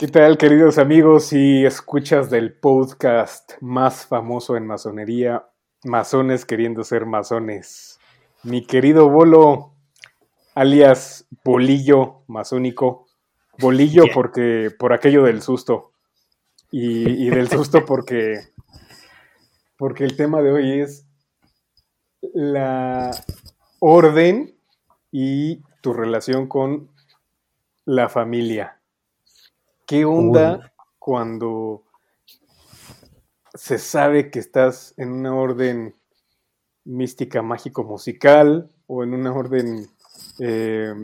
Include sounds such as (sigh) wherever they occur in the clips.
¿Qué tal, queridos amigos y escuchas del podcast más famoso en masonería, Masones queriendo ser masones? Mi querido Bolo, alias Bolillo masónico, Bolillo porque por aquello del susto y, del susto (laughs) porque porque el tema de hoy es la orden y tu relación con la familia. ¿Qué onda cuando se sabe que estás en una orden mística, mágico, musical o en una orden eh,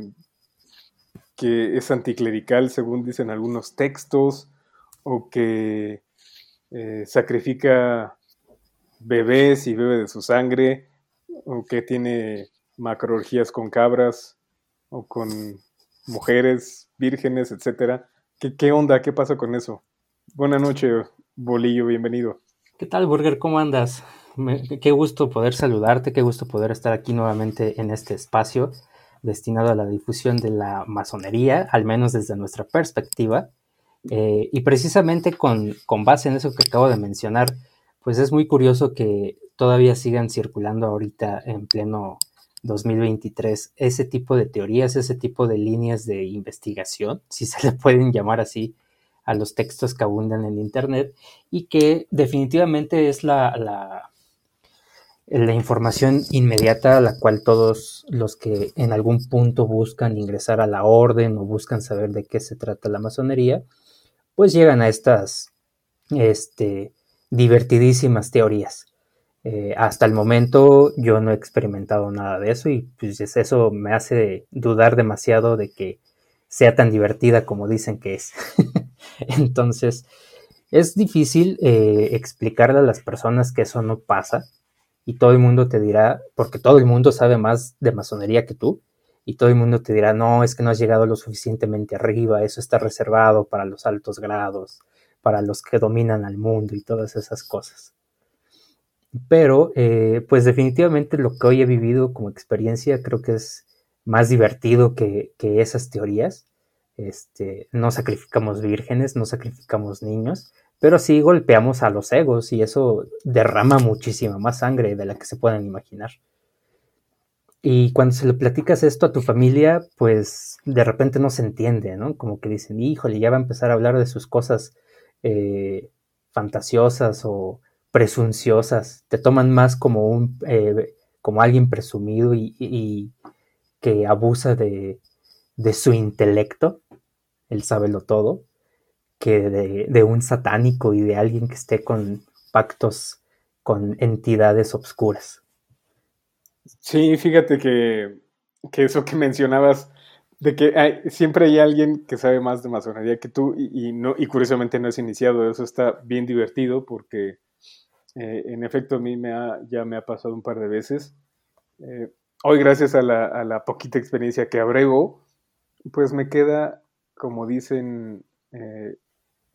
que es anticlerical, según dicen algunos textos, o que eh, sacrifica bebés y bebe de su sangre, o que tiene macroorgías con cabras o con mujeres vírgenes, etcétera. ¿Qué, onda? ¿Qué pasa con eso? Buenas noches, Bolillo, bienvenido. ¿Qué tal, Burger? ¿Cómo andas? qué gusto poder saludarte, qué gusto poder estar aquí nuevamente en este espacio destinado a la difusión de la masonería, al menos desde nuestra perspectiva. Eh, y precisamente con, con base en eso que acabo de mencionar, pues es muy curioso que todavía sigan circulando ahorita en pleno 2023 ese tipo de teorías, ese tipo de líneas de investigación, si se le pueden llamar así a los textos que abundan en Internet y que definitivamente es la, la, información inmediata a la cual todos los que en algún punto buscan ingresar a la orden o buscan saber de qué se trata la masonería, pues llegan a estas este, divertidísimas teorías. Eh, hasta el momento yo no he experimentado nada de eso y pues eso me hace dudar demasiado de que sea tan divertida como dicen que es. (laughs) Entonces, es difícil eh, explicarle a las personas que eso no pasa y todo el mundo te dirá, porque todo el mundo sabe más de masonería que tú, y todo el mundo te dirá, no, es que no has llegado lo suficientemente arriba, eso está reservado para los altos grados, para los que dominan al mundo y todas esas cosas. Pero, eh, pues definitivamente lo que hoy he vivido como experiencia creo que es más divertido que, esas teorías. Este, no sacrificamos vírgenes, no sacrificamos niños, pero sí golpeamos a los egos y eso derrama muchísima más sangre de la que se puedan imaginar. Y cuando se lo platicas esto a tu familia, pues de repente no se entiende, ¿no? Como que dicen, híjole, ya va a empezar a hablar de sus cosas eh, fantasiosas o presunciosas, te toman más como un eh, como alguien presumido y, que abusa de, su intelecto, él lo todo, que de, un satánico y de alguien que esté con pactos con entidades obscuras. Sí, fíjate que, eso que mencionabas, de que siempre hay alguien que sabe más de masonería que tú y, no, y curiosamente no es iniciado, eso está bien divertido porque eh, en efecto, a mí me ya me ha pasado un par de veces. Eh, hoy, gracias a la, poquita experiencia que abrego, pues me queda, como dicen eh,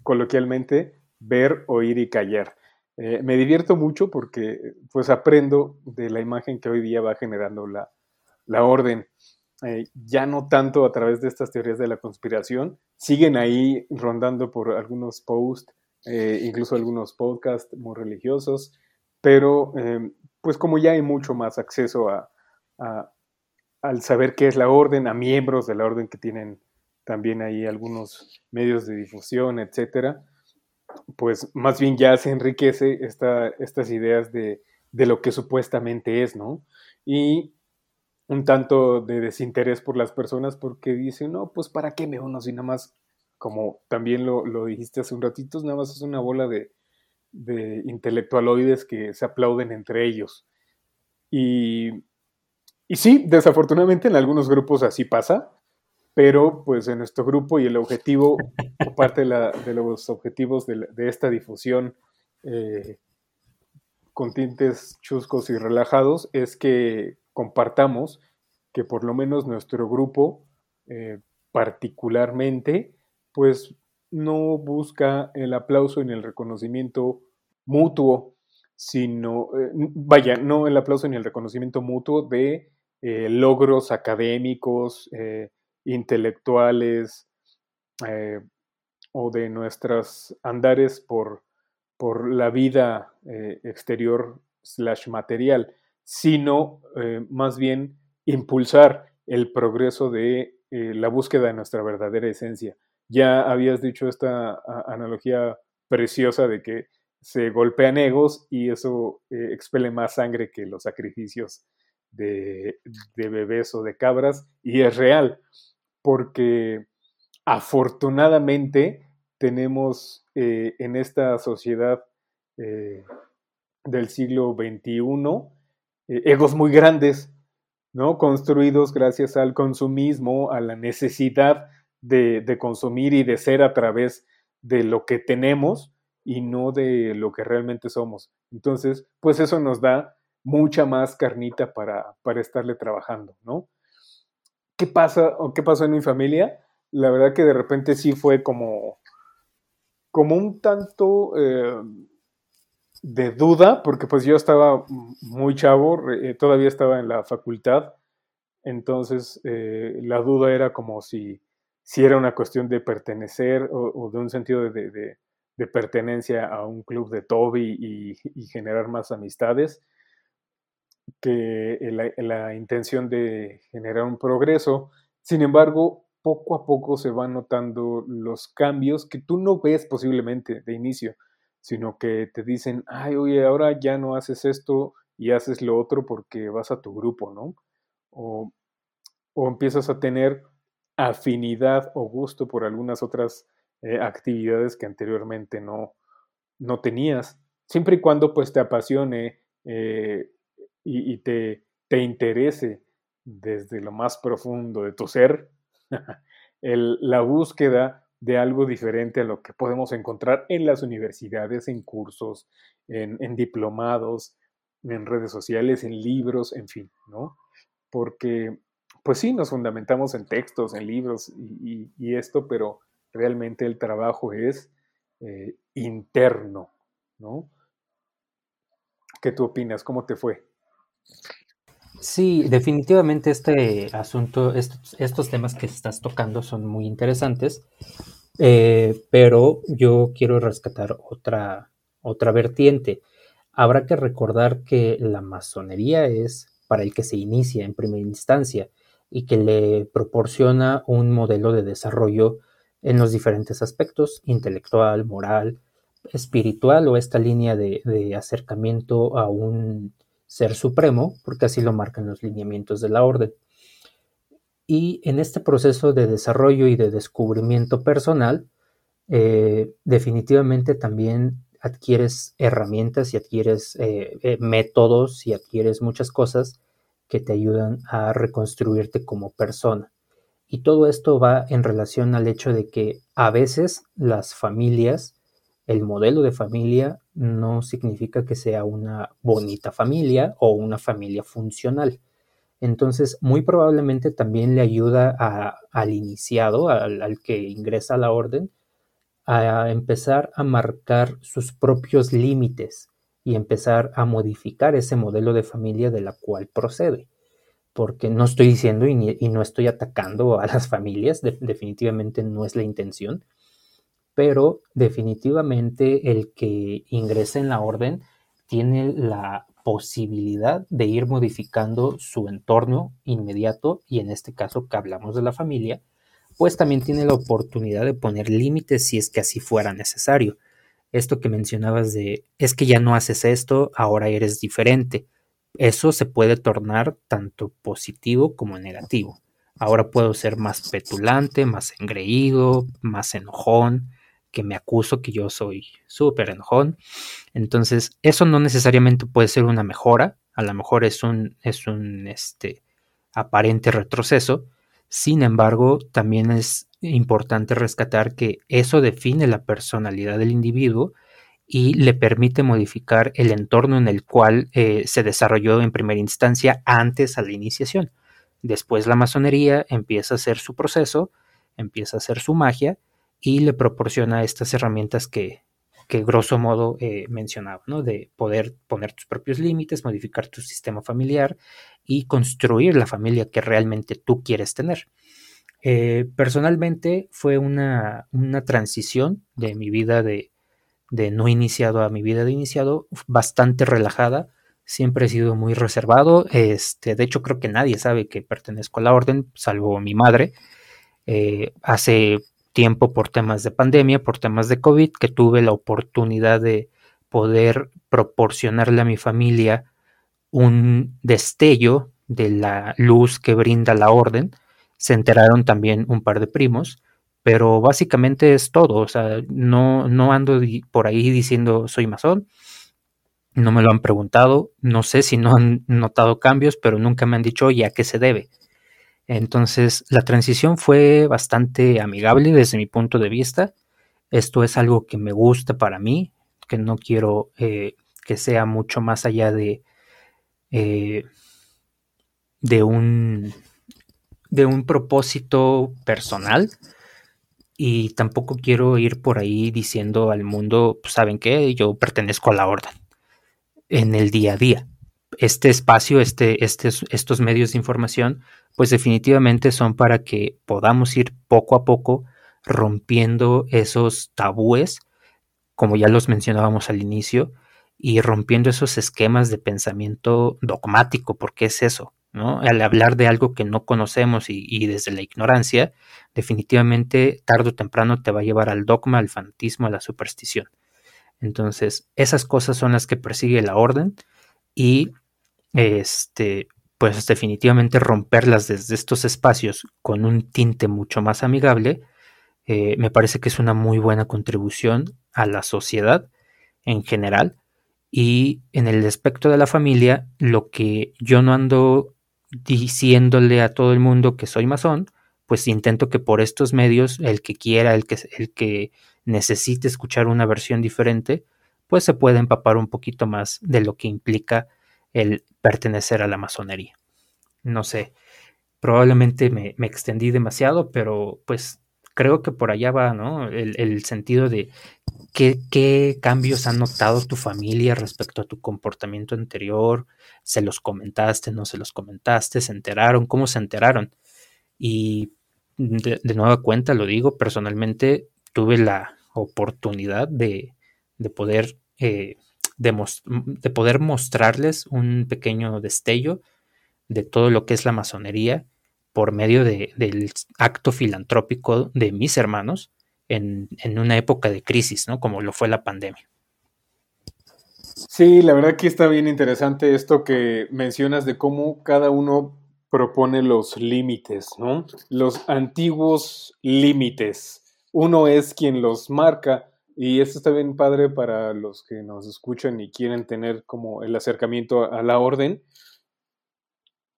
coloquialmente, ver, oír y callar. me divierto mucho porque pues aprendo de la imagen que hoy día va generando la, la orden. ya no tanto a través de estas teorías de la conspiración, siguen ahí rondando por algunos posts eh, incluso algunos podcasts muy religiosos, pero em, pues como ya hay mucho más acceso a, al saber qué es la orden, a miembros de la orden que tienen también ahí algunos medios de difusión, etcétera, pues más bien ya se enriquece esta, estas ideas de, de lo que supuestamente es, ¿no? Y un tanto de desinterés por las personas porque dicen, no, pues para qué me uno si nada más como también lo, dijiste hace un ratito, nada más es una bola de, intelectualoides que se aplauden entre ellos. Y, y sí, desafortunadamente en algunos grupos así pasa, pero pues en nuestro grupo y el objetivo, o parte de, los objetivos de, esta difusión eh, con tintes chuscos y relajados, es que compartamos que por lo menos nuestro grupo eh, particularmente pues no busca el aplauso ni el reconocimiento mutuo, sino, eh, vaya, no el aplauso ni el reconocimiento mutuo de eh, logros académicos, eh, intelectuales, o de nuestros andares por, por la vida exterior slash material, sino más bien impulsar el progreso de la búsqueda de nuestra verdadera esencia. Ya habías dicho esta analogía preciosa de que se golpean egos y eso expele más sangre que los sacrificios de, de bebés o de cabras, y es real, porque afortunadamente tenemos eh, en esta sociedad eh, del siglo XXI eh, egos muy grandes, ¿no? Construidos gracias al consumismo, a la necesidad de, consumir y de ser a través de lo que tenemos y no de lo que realmente somos. Entonces, pues eso nos da mucha más carnita para, para estarle trabajando, ¿no? ¿Qué pasa o qué pasó en mi familia? La verdad que de repente sí fue como, como un tanto eh, de duda, porque pues yo estaba muy chavo, eh, todavía estaba en la facultad, entonces eh, la duda era como si, si era una cuestión de pertenecer o, de un sentido de, de, pertenencia a un club de Toby y, generar más amistades que la, la, intención de generar un progreso. Sin embargo, poco a poco se van notando los cambios que tú no ves posiblemente de inicio, sino que te dicen, ay, oye, ahora ya no haces esto y haces lo otro porque vas a tu grupo, ¿no? O, o empiezas a tener afinidad o gusto por algunas otras eh, actividades que anteriormente no, no tenías, siempre y cuando pues te apasione eh, y, te, te, interese desde lo más profundo de tu ser, (laughs) el, la búsqueda de algo diferente a lo que podemos encontrar en las universidades, en cursos, en, en diplomados, en redes sociales, en libros, en fin, ¿no? Porque, pues sí, nos fundamentamos en textos, en libros y, esto, pero realmente el trabajo es eh, interno, ¿no? ¿Qué tú opinas? ¿Cómo te fue? Sí, definitivamente este asunto, estos, temas que estás tocando son muy interesantes, eh, pero yo quiero rescatar otra, otra vertiente. Habrá que recordar que la masonería es para el que se inicia en primera instancia y que le proporciona un modelo de desarrollo en los diferentes aspectos, intelectual, moral, espiritual o esta línea de acercamiento a un ser supremo, porque así lo marcan los lineamientos de la orden. Y en este proceso de desarrollo y de descubrimiento personal, eh, definitivamente también adquieres herramientas y adquieres eh, eh, métodos y adquieres muchas cosas que te ayudan a reconstruirte como persona. Y todo esto va en relación al hecho de que a veces las familias el modelo de familia no significa que sea una bonita familia o una familia funcional. Entonces, muy probablemente también le ayuda al iniciado, al, que ingresa a la orden, a empezar a marcar sus propios límites y empezar a modificar ese modelo de familia de la cual procede. Porque no estoy diciendo y, no estoy atacando a las familias, definitivamente no es la intención, pero definitivamente el que ingrese en la orden tiene la posibilidad de ir modificando su entorno inmediato y en este caso que hablamos de la familia, pues también tiene la oportunidad de poner límites si es que así fuera necesario. Esto que mencionabas de es que ya no haces esto, ahora eres diferente. Eso se puede tornar tanto positivo como negativo. Ahora puedo ser más petulante, más engreído, más enojón, que me acuso que yo soy súper enojón. Entonces, eso no necesariamente puede ser una mejora, a lo mejor es un, es un este, aparente retroceso. Sin embargo, también es importante rescatar que eso define la personalidad del individuo y le permite modificar el entorno en el cual eh, se desarrolló en primera instancia antes a la iniciación. Después la masonería empieza a hacer su proceso, empieza a hacer su magia y le proporciona estas herramientas que, que grosso modo eh, mencionaba, ¿no? De poder poner tus propios límites, modificar tu sistema familiar y construir la familia que realmente tú quieres tener. Eh, personalmente fue una, una, transición de mi vida de, de, no iniciado a mi vida de iniciado bastante relajada. Siempre he sido muy reservado. Este, de hecho, creo que nadie sabe que pertenezco a la orden, salvo mi madre. Eh, hace tiempo por temas de pandemia, por temas de COVID, que tuve la oportunidad de poder proporcionarle a mi familia un destello de la luz que brinda la orden. Se enteraron también un par de primos, pero básicamente es todo. O sea, no, no ando por ahí diciendo soy masón. No me lo han preguntado. No sé si no han notado cambios, pero nunca me han dicho, oye, ¿a qué se debe? Entonces, la transición fue bastante amigable desde mi punto de vista. Esto es algo que me gusta para mí, que no quiero eh, que sea mucho más allá de, eh, de, un, de un propósito personal. Y tampoco quiero ir por ahí diciendo al mundo, pues, ¿saben qué? Yo pertenezco a la orden en el día a día. Este espacio, este, este, estos medios de información pues definitivamente son para que podamos ir poco a poco rompiendo esos tabúes, como ya los mencionábamos al inicio, y rompiendo esos esquemas de pensamiento dogmático, porque es eso, ¿no? Al hablar de algo que no conocemos y, desde la ignorancia, definitivamente tarde o temprano te va a llevar al dogma, al fanatismo, a la superstición. Entonces, esas cosas son las que persigue la orden y este pues definitivamente romperlas desde estos espacios con un tinte mucho más amigable, eh, me parece que es una muy buena contribución a la sociedad en general. Y en el aspecto de la familia, lo que yo no ando diciéndole a todo el mundo que soy masón, pues intento que por estos medios, el que quiera, el que, el que necesite escuchar una versión diferente, pues se pueda empapar un poquito más de lo que implica el pertenecer a la masonería. No sé, probablemente me, extendí demasiado, pero pues creo que por allá va, ¿no? El, sentido de qué, qué, cambios han notado tu familia respecto a tu comportamiento anterior, se los comentaste, no se los comentaste, se enteraron, cómo se enteraron. Y de, nueva cuenta, lo digo, personalmente tuve la oportunidad de, de poder eh, de, poder mostrarles un pequeño destello de todo lo que es la masonería por medio del acto filantrópico de mis hermanos en, una época de crisis, ¿no? Como lo fue la pandemia. Sí, la verdad que está bien interesante esto que mencionas de cómo cada uno propone los límites, ¿no? Los antiguos límites. Uno es quien los marca y esto está bien padre para los que nos escuchan y quieren tener como el acercamiento a la orden.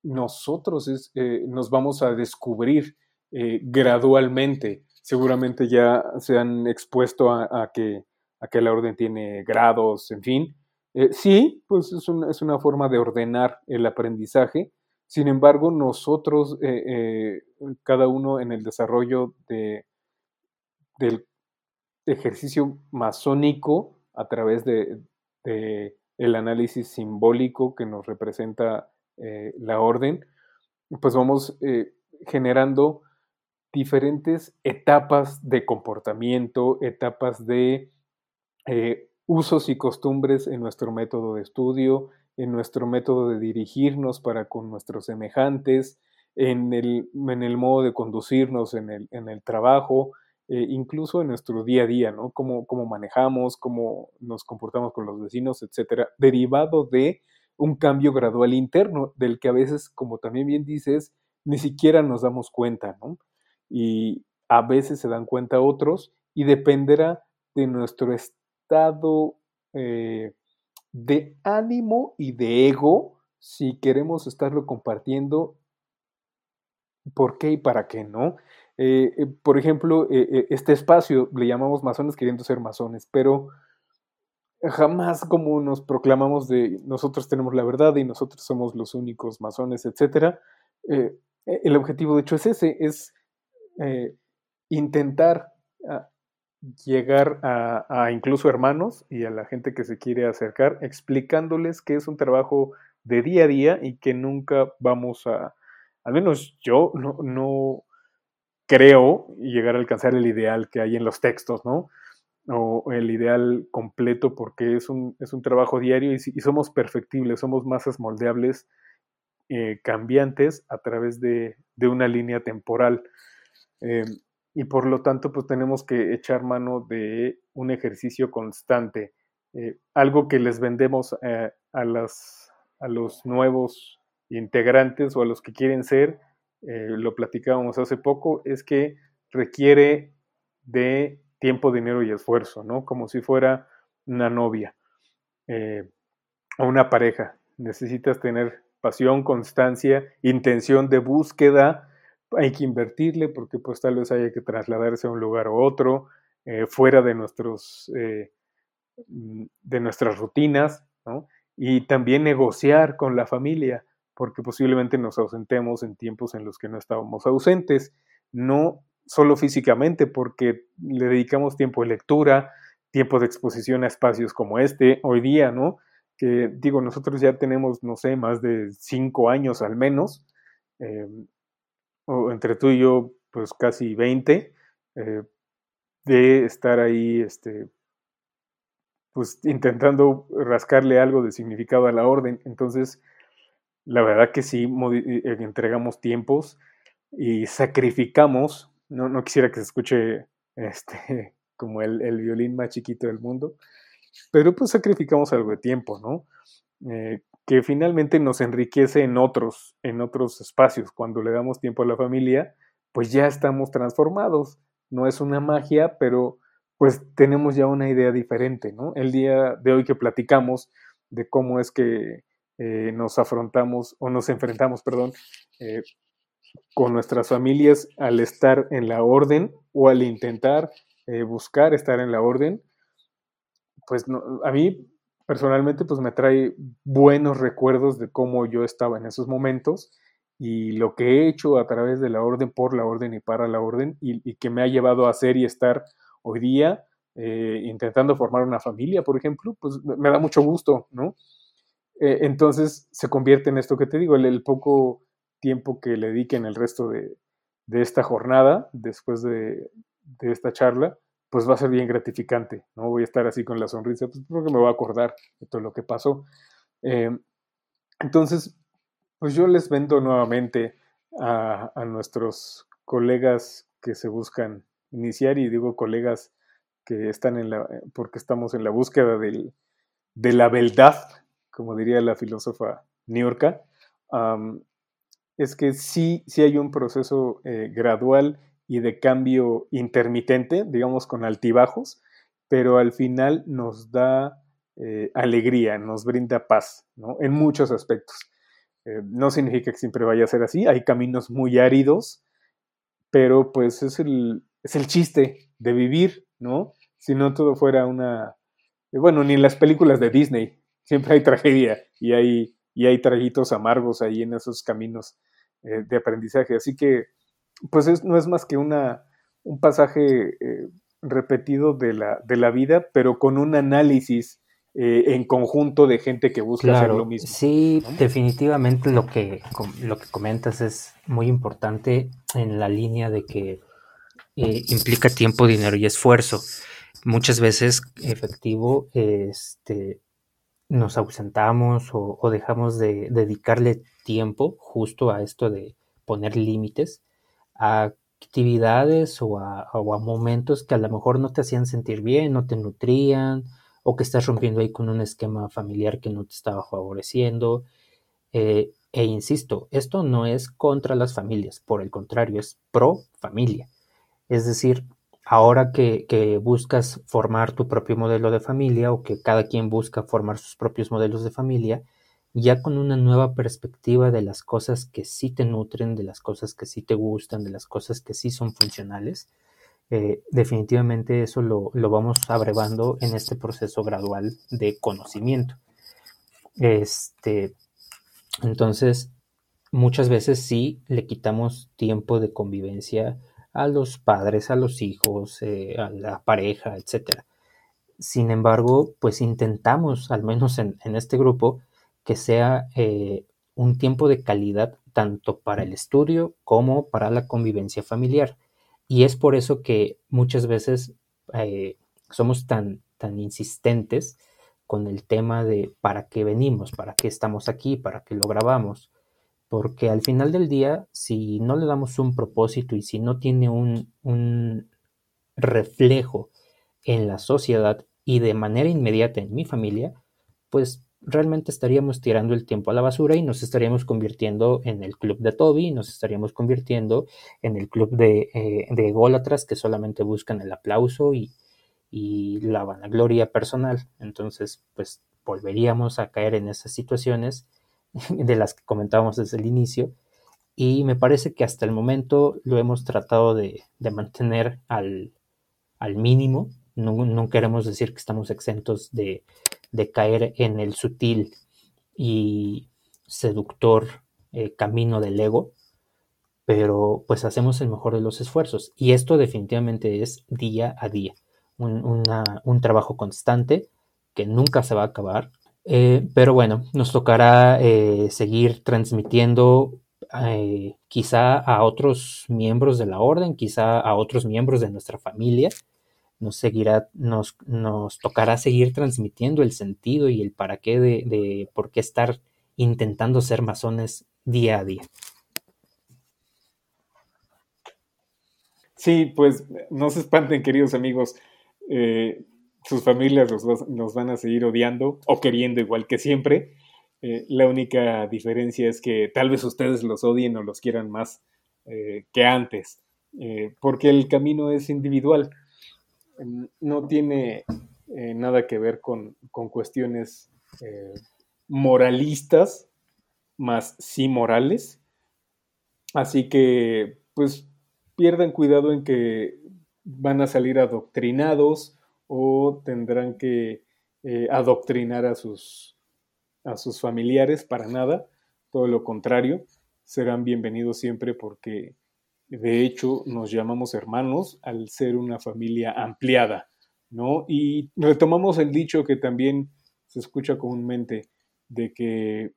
Nosotros eh, nos vamos a descubrir eh, gradualmente. Seguramente ya se han expuesto a, que, a que la orden tiene grados, en fin. Eh, sí, pues es una, es una, forma de ordenar el aprendizaje. Sin embargo, nosotros, cada uno en el desarrollo de, del ejercicio masónico a través de, el análisis simbólico que nos representa eh, la orden, pues vamos eh, generando diferentes etapas de comportamiento, etapas de eh, usos y costumbres en nuestro método de estudio, en nuestro método de dirigirnos para con nuestros semejantes, en el, en el modo de conducirnos en el, en el trabajo, eh, incluso en nuestro día a día, ¿no? Cómo, cómo manejamos, cómo nos comportamos con los vecinos, etcétera, derivado de un cambio gradual interno, del que a veces, como también bien dices, ni siquiera nos damos cuenta, ¿no? Y a veces se dan cuenta otros y dependerá de nuestro estado eh, de ánimo y de ego si queremos estarlo compartiendo, por qué y para qué, ¿no? Eh, eh, por ejemplo, eh, este espacio le llamamos masones queriendo ser masones, pero jamás como nos proclamamos de nosotros tenemos la verdad y nosotros somos los únicos masones, etc. el objetivo de hecho es ese, es intentar ah, llegar a, a, incluso hermanos y a la gente que se quiere acercar, explicándoles que es un trabajo de día a día y que nunca vamos a, al menos yo no, no creo, llegar a alcanzar el ideal que hay en los textos, ¿no? O el ideal completo, porque es un, es un trabajo diario y, somos perfectibles, somos masas moldeables, eh, cambiantes a través de, una línea temporal. Eh, y por lo tanto, pues tenemos que echar mano de un ejercicio constante, eh, algo que les vendemos a, las, a los nuevos integrantes o a los que quieren ser, eh, lo platicábamos hace poco, es que requiere de tiempo, dinero y esfuerzo, ¿no? Como si fuera una novia eh, o una pareja. Necesitas tener pasión, constancia, intención de búsqueda. Hay que invertirle porque pues tal vez haya que trasladarse a un lugar u otro, eh, fuera de, nuestros, de nuestras rutinas, ¿no? Y también negociar con la familia porque posiblemente nos ausentemos en tiempos en los que no estábamos ausentes, no solo físicamente, porque le dedicamos tiempo de lectura, tiempo de exposición a espacios como este, hoy día, ¿no? Que digo, nosotros ya tenemos, no sé, más de cinco años al menos, eh, o entre tú y yo, pues casi 20, eh, de estar ahí, este, pues intentando rascarle algo de significado a la orden. Entonces, la verdad que sí, eh, eh, entregamos tiempos y sacrificamos, no, no quisiera que se escuche este, (laughs) como el, violín más chiquito del mundo, pero pues sacrificamos algo de tiempo, ¿no? Eh, que finalmente nos enriquece en otros, en otros espacios. Cuando le damos tiempo a la familia, pues ya estamos transformados. No es una magia, pero pues tenemos ya una idea diferente, ¿no? El día de hoy que platicamos de cómo es que eh, nos afrontamos o nos enfrentamos, perdón, eh, con nuestras familias al estar en la orden o al intentar eh, buscar estar en la orden, pues a mí personalmente pues me trae buenos recuerdos de cómo yo estaba en esos momentos y lo que he hecho a través de la orden, por la orden y para la orden y, que me ha llevado a ser y estar hoy día intentando formar una familia, por ejemplo, pues me da mucho gusto, ¿no? Eh, entonces se convierte en esto que te digo, el, poco tiempo que le dediquen el resto de, esta jornada, después de, esta charla, pues va a ser bien gratificante, ¿no? Voy a estar así con la sonrisa, pues porque me voy a acordar de todo lo que pasó. Eh, entonces, pues yo les vendo nuevamente a, nuestros colegas que se buscan iniciar, y digo colegas que están en la, porque estamos en la búsqueda del, de la verdad, como diría la filósofa Niorca, es que sí, sí hay un proceso eh, gradual y de cambio intermitente, digamos con altibajos, pero al final nos da eh, alegría, nos brinda paz, ¿no? En muchos aspectos. Eh, no significa que siempre vaya a ser así, hay caminos muy áridos, pero pues es el, es el chiste de vivir, ¿no? Si no todo fuera una... Bueno, ni en las películas de Disney, siempre hay tragedia y hay, y hay traguitos amargos ahí en esos caminos eh, de aprendizaje. Así que, pues no es más que una, un pasaje eh, repetido de la, de la vida, pero con un análisis eh, en conjunto de gente que busca hacer lo mismo. Sí, definitivamente lo que, lo que comentas es muy importante en la línea de que implica tiempo, dinero y esfuerzo. Muchas veces efectivo, este, nos ausentamos o, dejamos de dedicarle tiempo justo a esto de poner límites a actividades o a, momentos que a lo mejor no te hacían sentir bien, no te nutrían o que estás rompiendo ahí con un esquema familiar que no te estaba favoreciendo. Eh, e insisto, esto no es contra las familias, por el contrario, es pro familia. Es decir, ahora que, buscas formar tu propio modelo de familia o que cada quien busca formar sus propios modelos de familia, ya con una nueva perspectiva de las cosas que sí te nutren, de las cosas que sí te gustan, de las cosas que sí son funcionales, eh, definitivamente eso lo, vamos abrevando en este proceso gradual de conocimiento. Este, entonces, muchas veces sí le quitamos tiempo de convivencia a los padres, a los hijos, eh, a la pareja, etc. Sin embargo, pues intentamos, al menos en, este grupo, que sea eh, un tiempo de calidad tanto para el estudio como para la convivencia familiar. Y es por eso que muchas veces eh, somos tan, tan insistentes con el tema de para qué venimos, para qué estamos aquí, para qué lo grabamos. Porque al final del día, si no le damos un propósito y si no tiene un, un reflejo en la sociedad y de manera inmediata en mi familia, pues realmente estaríamos tirando el tiempo a la basura y nos estaríamos convirtiendo en el club de Toby, nos estaríamos convirtiendo en el club de, eh, de ególatras que solamente buscan el aplauso y, y la vanagloria personal. Entonces, pues volveríamos a caer en esas situaciones (laughs) de las que comentábamos desde el inicio. Y me parece que hasta el momento lo hemos tratado de, de mantener al, al mínimo. No, no, queremos decir que estamos exentos de, de caer en el sutil y seductor eh, camino del ego, pero pues hacemos el mejor de los esfuerzos. Y esto definitivamente es día a día, un, un trabajo constante que nunca se va a acabar. Eh, pero bueno, nos tocará eh, seguir transmitiendo eh, quizá a otros miembros de la orden, quizá a otros miembros de nuestra familia, nos seguirá, nos, nos tocará seguir transmitiendo el sentido y el para qué de, de por qué estar intentando ser masones día a día. Sí, pues no se espanten, queridos amigos. Sus familias los, nos van a seguir odiando o queriendo igual que siempre. Eh, la única diferencia es que tal vez ustedes los odien o los quieran más eh, que antes, eh, porque el camino es individual no tiene nada que ver con, con cuestiones moralistas, más sí morales. Así que, pues, pierdan cuidado en que van a salir adoctrinados o tendrán que eh, adoctrinar a sus, a sus familiares para nada. Todo lo contrario, serán bienvenidos siempre porque de hecho, nos llamamos hermanos al ser una familia ampliada, ¿no? Y retomamos el dicho que también se escucha comúnmente de que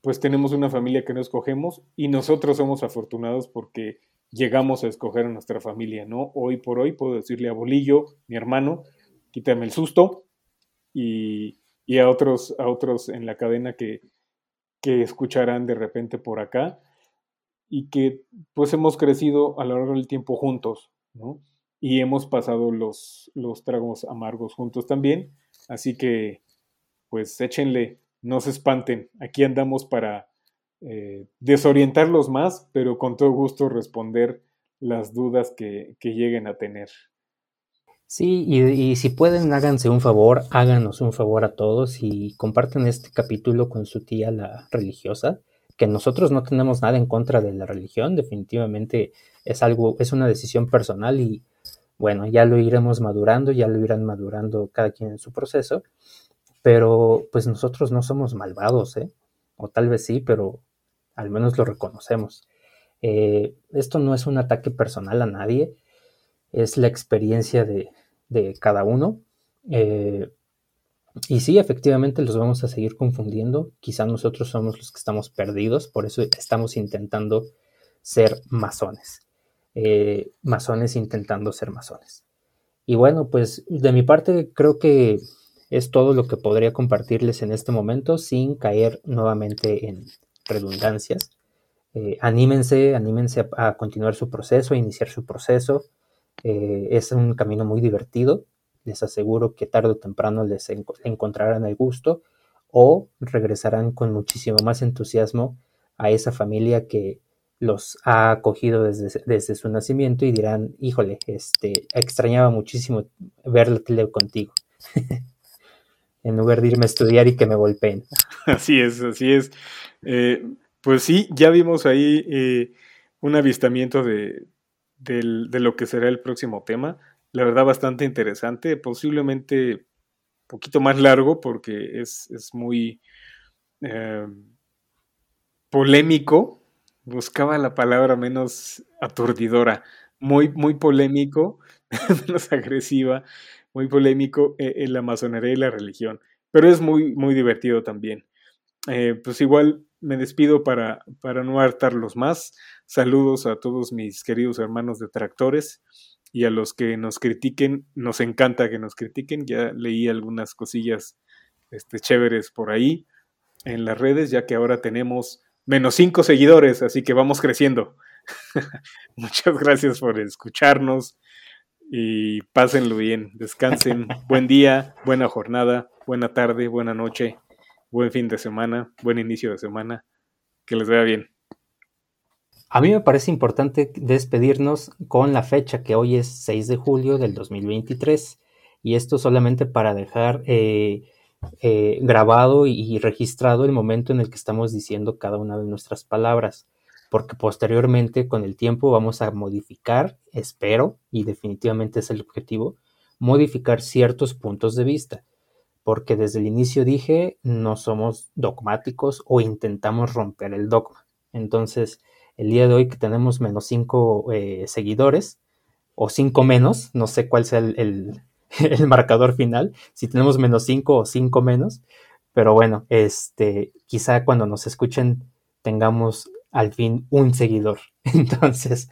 pues tenemos una familia que no escogemos y nosotros somos afortunados porque llegamos a escoger a nuestra familia, ¿no? Hoy por hoy puedo decirle a Bolillo, mi hermano, quítame el susto y, y a, otros, a otros en la cadena que, que escucharán de repente por acá, y que pues hemos crecido a lo largo del tiempo juntos, ¿no? Y hemos pasado los, los tragos amargos juntos también, así que pues échenle, no se espanten, aquí andamos para eh, desorientarlos más, pero con todo gusto responder las dudas que, que lleguen a tener. Sí, y, y, si pueden, háganse un favor, háganos un favor a todos y comparten este capítulo con su tía, la religiosa que nosotros no tenemos nada en contra de la religión, definitivamente es algo, es una decisión personal y bueno, ya lo iremos madurando, ya lo irán madurando cada quien en su proceso, pero pues nosotros no somos malvados, ¿eh? O tal vez sí, pero al menos lo reconocemos. Eh, esto no es un ataque personal a nadie, es la experiencia de, cada uno. Eh, y sí, efectivamente los vamos a seguir confundiendo. Quizá nosotros somos los que estamos perdidos, por eso estamos intentando ser masones. Eh, masones intentando ser masones. Y bueno, pues de mi parte creo que es todo lo que podría compartirles en este momento sin caer nuevamente en redundancias. Eh, anímense, anímense a, continuar su proceso, a iniciar su proceso. Eh, es un camino muy divertido les aseguro que tarde o temprano les encontrarán el gusto o regresarán con muchísimo más entusiasmo a esa familia que los ha acogido desde, desde su nacimiento y dirán, híjole, este, extrañaba muchísimo verle contigo. (laughs) en lugar de irme a estudiar y que me golpeen. (laughs) Así es, así es. Eh, pues sí, ya vimos ahí eh, un avistamiento de, de, lo que será el próximo tema la verdad bastante interesante, posiblemente un poquito más largo porque es, es muy eh, polémico, buscaba la palabra menos aturdidora, muy, muy polémico, (laughs) menos agresiva, muy polémico en, en, la masonería y la religión, pero es muy, muy divertido también. Eh, pues igual me despido para, para no hartarlos más. Saludos a todos mis queridos hermanos detractores y a los que nos critiquen. Nos encanta que nos critiquen. Ya leí algunas cosillas este, chéveres por ahí en las redes, ya que ahora tenemos menos cinco seguidores, así que vamos creciendo. (laughs) Muchas gracias por escucharnos y pásenlo bien, descansen, (laughs) buen día, buena jornada, buena tarde, buena noche, buen fin de semana, buen inicio de semana, que les vaya bien. A mí me parece importante despedirnos con la fecha que hoy es 6 de julio del 2023 y esto solamente para dejar eh, eh, grabado y registrado el momento en el que estamos diciendo cada una de nuestras palabras porque posteriormente con el tiempo vamos a modificar, espero, y definitivamente es el objetivo, modificar ciertos puntos de vista, porque desde el inicio dije, no somos dogmáticos o intentamos romper el dogma. Entonces, el día de hoy que tenemos menos cinco eh, seguidores, o cinco menos, no sé cuál sea el, el (laughs) marcador final, si tenemos menos cinco o cinco menos, pero bueno, este, quizá cuando nos escuchen tengamos al fin un seguidor. (laughs) Entonces,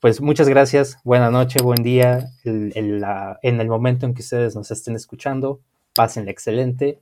pues muchas gracias, buena noche, buen día, en el momento en que ustedes nos estén escuchando, pásenle excelente